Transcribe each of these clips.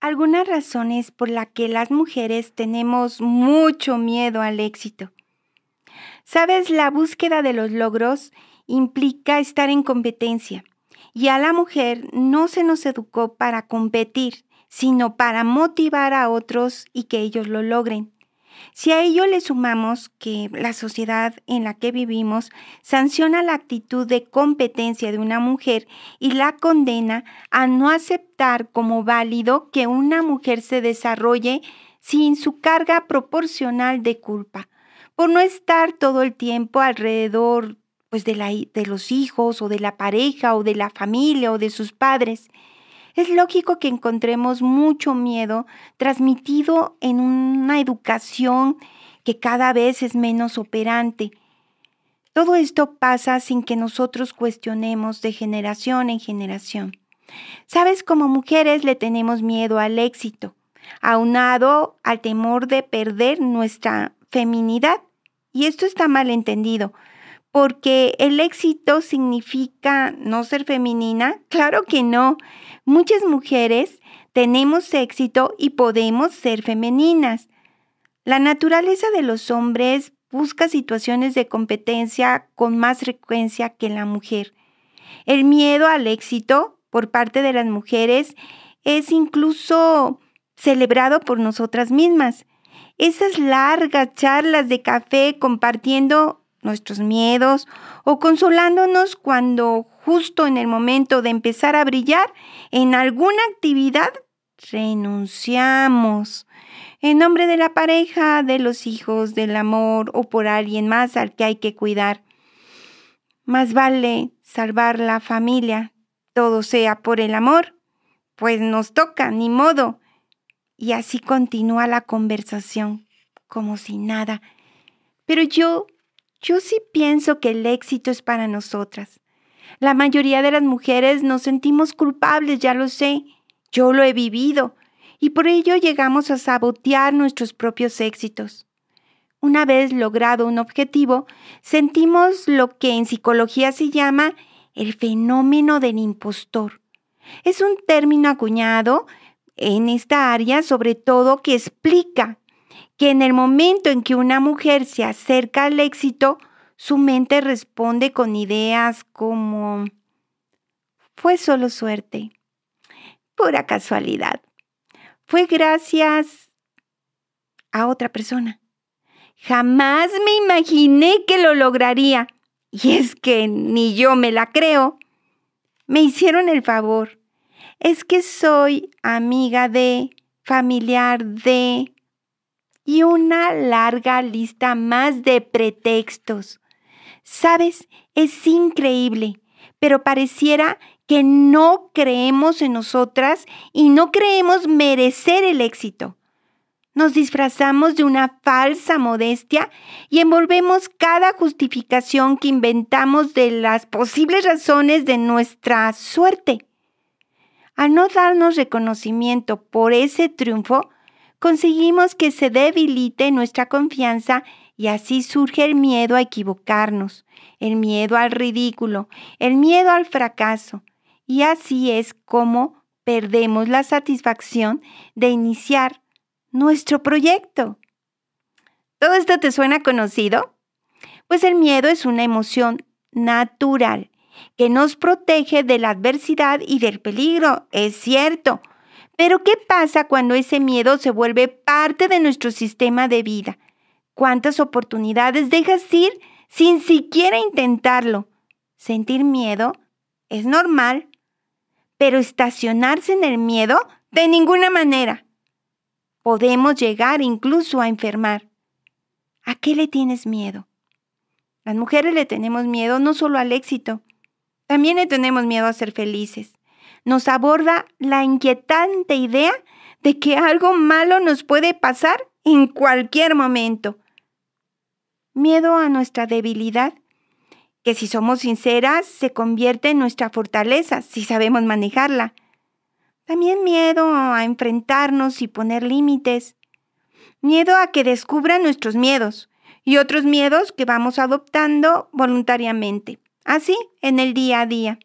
algunas razones por las que las mujeres tenemos mucho miedo al éxito. Sabes, la búsqueda de los logros implica estar en competencia y a la mujer no se nos educó para competir, sino para motivar a otros y que ellos lo logren. Si a ello le sumamos que la sociedad en la que vivimos sanciona la actitud de competencia de una mujer y la condena a no aceptar como válido que una mujer se desarrolle sin su carga proporcional de culpa, por no estar todo el tiempo alrededor pues de, la, de los hijos o de la pareja o de la familia o de sus padres. Es lógico que encontremos mucho miedo transmitido en una educación que cada vez es menos operante. Todo esto pasa sin que nosotros cuestionemos de generación en generación. Sabes, como mujeres le tenemos miedo al éxito, aunado al temor de perder nuestra feminidad. Y esto está mal entendido, porque el éxito significa no ser femenina. Claro que no. Muchas mujeres tenemos éxito y podemos ser femeninas. La naturaleza de los hombres busca situaciones de competencia con más frecuencia que la mujer. El miedo al éxito por parte de las mujeres es incluso celebrado por nosotras mismas. Esas largas charlas de café compartiendo nuestros miedos o consolándonos cuando justo en el momento de empezar a brillar en alguna actividad renunciamos en nombre de la pareja, de los hijos, del amor o por alguien más al que hay que cuidar. Más vale salvar la familia, todo sea por el amor, pues nos toca, ni modo. Y así continúa la conversación, como si nada. Pero yo yo sí pienso que el éxito es para nosotras. La mayoría de las mujeres nos sentimos culpables, ya lo sé. Yo lo he vivido. Y por ello llegamos a sabotear nuestros propios éxitos. Una vez logrado un objetivo, sentimos lo que en psicología se llama el fenómeno del impostor. Es un término acuñado en esta área, sobre todo que explica que en el momento en que una mujer se acerca al éxito, su mente responde con ideas como, fue solo suerte, pura casualidad, fue gracias a otra persona. Jamás me imaginé que lo lograría. Y es que ni yo me la creo. Me hicieron el favor. Es que soy amiga de, familiar de, y una larga lista más de pretextos. Sabes, es increíble, pero pareciera que no creemos en nosotras y no creemos merecer el éxito. Nos disfrazamos de una falsa modestia y envolvemos cada justificación que inventamos de las posibles razones de nuestra suerte. Al no darnos reconocimiento por ese triunfo, conseguimos que se debilite nuestra confianza y así surge el miedo a equivocarnos, el miedo al ridículo, el miedo al fracaso. Y así es como perdemos la satisfacción de iniciar nuestro proyecto. ¿Todo esto te suena conocido? Pues el miedo es una emoción natural que nos protege de la adversidad y del peligro, es cierto, pero ¿qué pasa cuando ese miedo se vuelve parte de nuestro sistema de vida? ¿Cuántas oportunidades dejas ir sin siquiera intentarlo? Sentir miedo es normal, pero estacionarse en el miedo de ninguna manera. Podemos llegar incluso a enfermar. ¿A qué le tienes miedo? Las mujeres le tenemos miedo no solo al éxito, también le tenemos miedo a ser felices nos aborda la inquietante idea de que algo malo nos puede pasar en cualquier momento. Miedo a nuestra debilidad, que si somos sinceras se convierte en nuestra fortaleza si sabemos manejarla. También miedo a enfrentarnos y poner límites. Miedo a que descubran nuestros miedos y otros miedos que vamos adoptando voluntariamente, así en el día a día.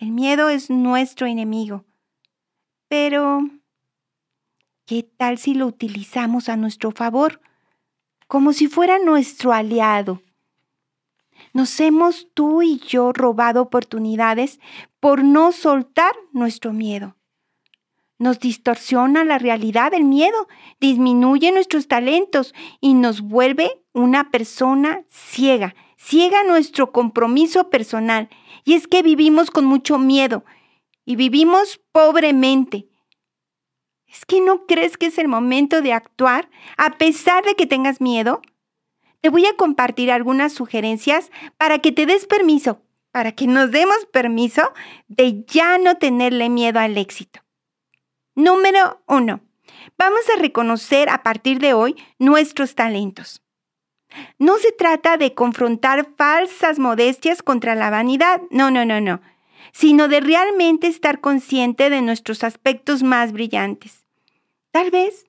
El miedo es nuestro enemigo. Pero, ¿Qué tal si lo utilizamos a nuestro favor? Como si fuera nuestro aliado. Nos hemos tú y yo robado oportunidades por no soltar nuestro miedo. Nos distorsiona la realidad del miedo, disminuye nuestros talentos y nos vuelve una persona ciega, ciega nuestro compromiso personal. Y es que vivimos con mucho miedo y vivimos pobremente ¿Es que no crees que es el momento de actuar a pesar de que tengas miedo? Te voy a compartir algunas sugerencias para que te des permiso, para que nos demos permiso de ya no tenerle miedo al éxito. Número uno, vamos a reconocer a partir de hoy nuestros talentos. No se trata de confrontar falsas modestias contra la vanidad, no, no, no, no, sino de realmente estar consciente de nuestros aspectos más brillantes. Tal vez,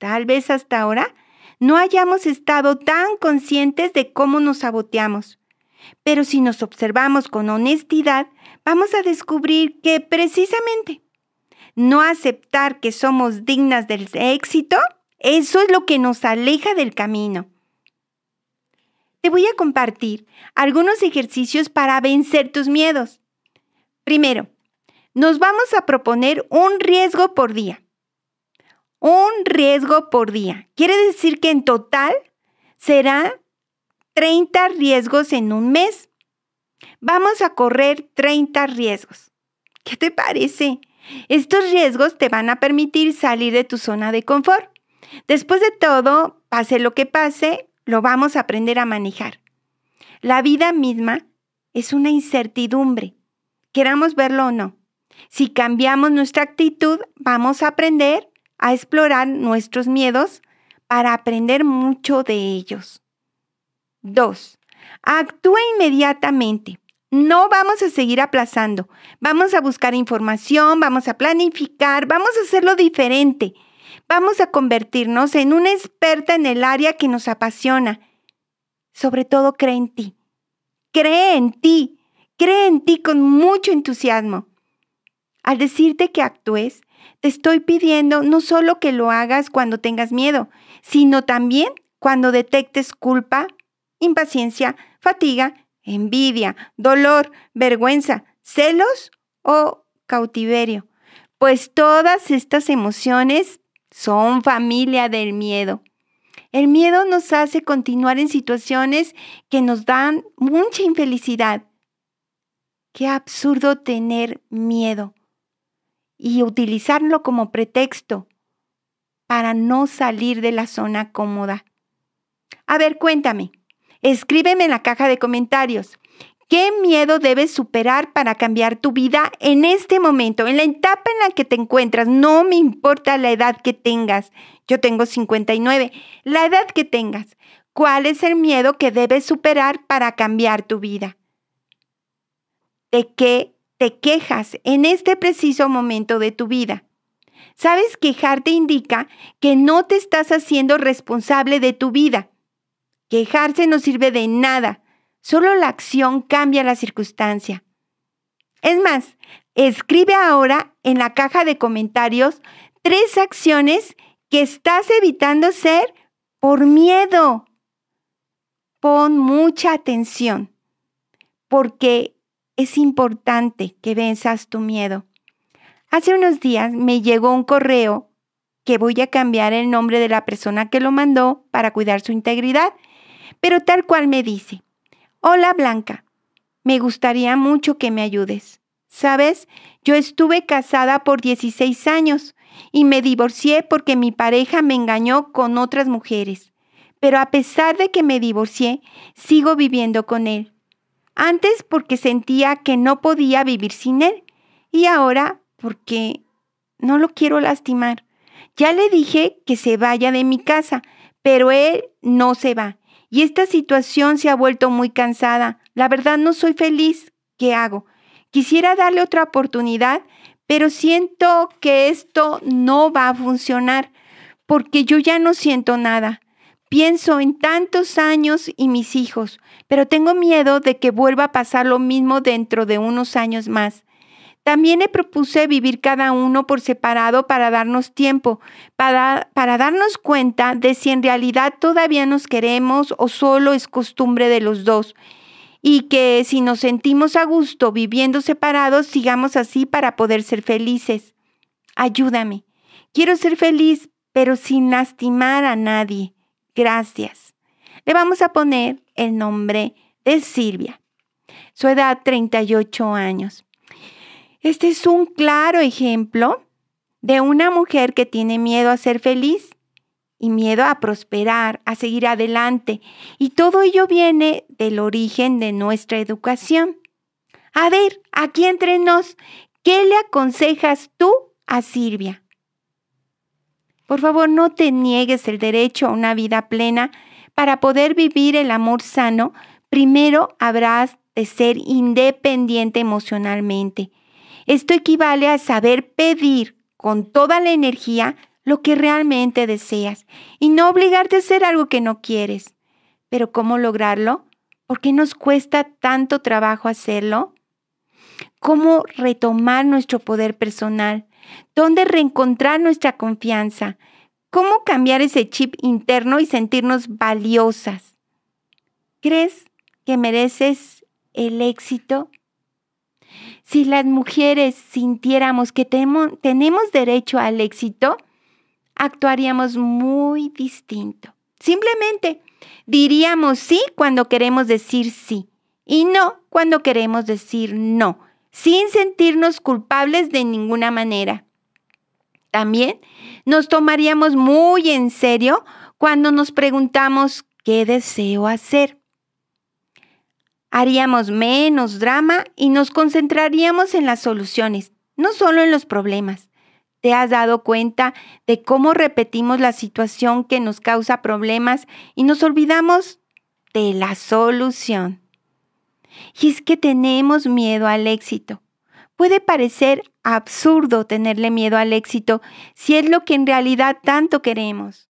tal vez hasta ahora, no hayamos estado tan conscientes de cómo nos saboteamos. Pero si nos observamos con honestidad, vamos a descubrir que precisamente no aceptar que somos dignas del éxito, eso es lo que nos aleja del camino. Te voy a compartir algunos ejercicios para vencer tus miedos. Primero, nos vamos a proponer un riesgo por día un riesgo por día. Quiere decir que en total será 30 riesgos en un mes. Vamos a correr 30 riesgos. ¿Qué te parece? Estos riesgos te van a permitir salir de tu zona de confort. Después de todo, pase lo que pase, lo vamos a aprender a manejar. La vida misma es una incertidumbre, queramos verlo o no. Si cambiamos nuestra actitud, vamos a aprender a explorar nuestros miedos para aprender mucho de ellos. 2. Actúa inmediatamente. No vamos a seguir aplazando. Vamos a buscar información, vamos a planificar, vamos a hacerlo diferente. Vamos a convertirnos en una experta en el área que nos apasiona. Sobre todo, cree en ti. Cree en ti. Cree en ti con mucho entusiasmo. Al decirte que actúes, te estoy pidiendo no solo que lo hagas cuando tengas miedo, sino también cuando detectes culpa, impaciencia, fatiga, envidia, dolor, vergüenza, celos o cautiverio. Pues todas estas emociones son familia del miedo. El miedo nos hace continuar en situaciones que nos dan mucha infelicidad. Qué absurdo tener miedo y utilizarlo como pretexto para no salir de la zona cómoda. A ver, cuéntame, escríbeme en la caja de comentarios. ¿Qué miedo debes superar para cambiar tu vida en este momento, en la etapa en la que te encuentras? No me importa la edad que tengas. Yo tengo 59. La edad que tengas. ¿Cuál es el miedo que debes superar para cambiar tu vida? ¿De qué te quejas en este preciso momento de tu vida. Sabes, quejarte indica que no te estás haciendo responsable de tu vida. Quejarse no sirve de nada, solo la acción cambia la circunstancia. Es más, escribe ahora en la caja de comentarios tres acciones que estás evitando hacer por miedo. Pon mucha atención, porque es importante que venzas tu miedo. Hace unos días me llegó un correo que voy a cambiar el nombre de la persona que lo mandó para cuidar su integridad, pero tal cual me dice, hola Blanca, me gustaría mucho que me ayudes. Sabes, yo estuve casada por 16 años y me divorcié porque mi pareja me engañó con otras mujeres. Pero a pesar de que me divorcié, sigo viviendo con él. Antes porque sentía que no podía vivir sin él y ahora porque no lo quiero lastimar. Ya le dije que se vaya de mi casa, pero él no se va. Y esta situación se ha vuelto muy cansada. La verdad no soy feliz. ¿Qué hago? Quisiera darle otra oportunidad, pero siento que esto no va a funcionar porque yo ya no siento nada. Pienso en tantos años y mis hijos, pero tengo miedo de que vuelva a pasar lo mismo dentro de unos años más. También le propuse vivir cada uno por separado para darnos tiempo, para, para darnos cuenta de si en realidad todavía nos queremos o solo es costumbre de los dos. Y que si nos sentimos a gusto viviendo separados, sigamos así para poder ser felices. Ayúdame. Quiero ser feliz, pero sin lastimar a nadie. Gracias. Le vamos a poner el nombre de Silvia. Su edad 38 años. Este es un claro ejemplo de una mujer que tiene miedo a ser feliz y miedo a prosperar, a seguir adelante. Y todo ello viene del origen de nuestra educación. A ver, aquí entre nos, ¿qué le aconsejas tú a Silvia? Por favor, no te niegues el derecho a una vida plena. Para poder vivir el amor sano, primero habrás de ser independiente emocionalmente. Esto equivale a saber pedir con toda la energía lo que realmente deseas y no obligarte a hacer algo que no quieres. Pero ¿cómo lograrlo? ¿Por qué nos cuesta tanto trabajo hacerlo? ¿Cómo retomar nuestro poder personal? ¿Dónde reencontrar nuestra confianza? ¿Cómo cambiar ese chip interno y sentirnos valiosas? ¿Crees que mereces el éxito? Si las mujeres sintiéramos que tenemos derecho al éxito, actuaríamos muy distinto. Simplemente diríamos sí cuando queremos decir sí y no cuando queremos decir no, sin sentirnos culpables de ninguna manera. También nos tomaríamos muy en serio cuando nos preguntamos qué deseo hacer haríamos menos drama y nos concentraríamos en las soluciones, no solo en los problemas. ¿Te has dado cuenta de cómo repetimos la situación que nos causa problemas y nos olvidamos de la solución? Y es que tenemos miedo al éxito. Puede parecer absurdo tenerle miedo al éxito si es lo que en realidad tanto queremos.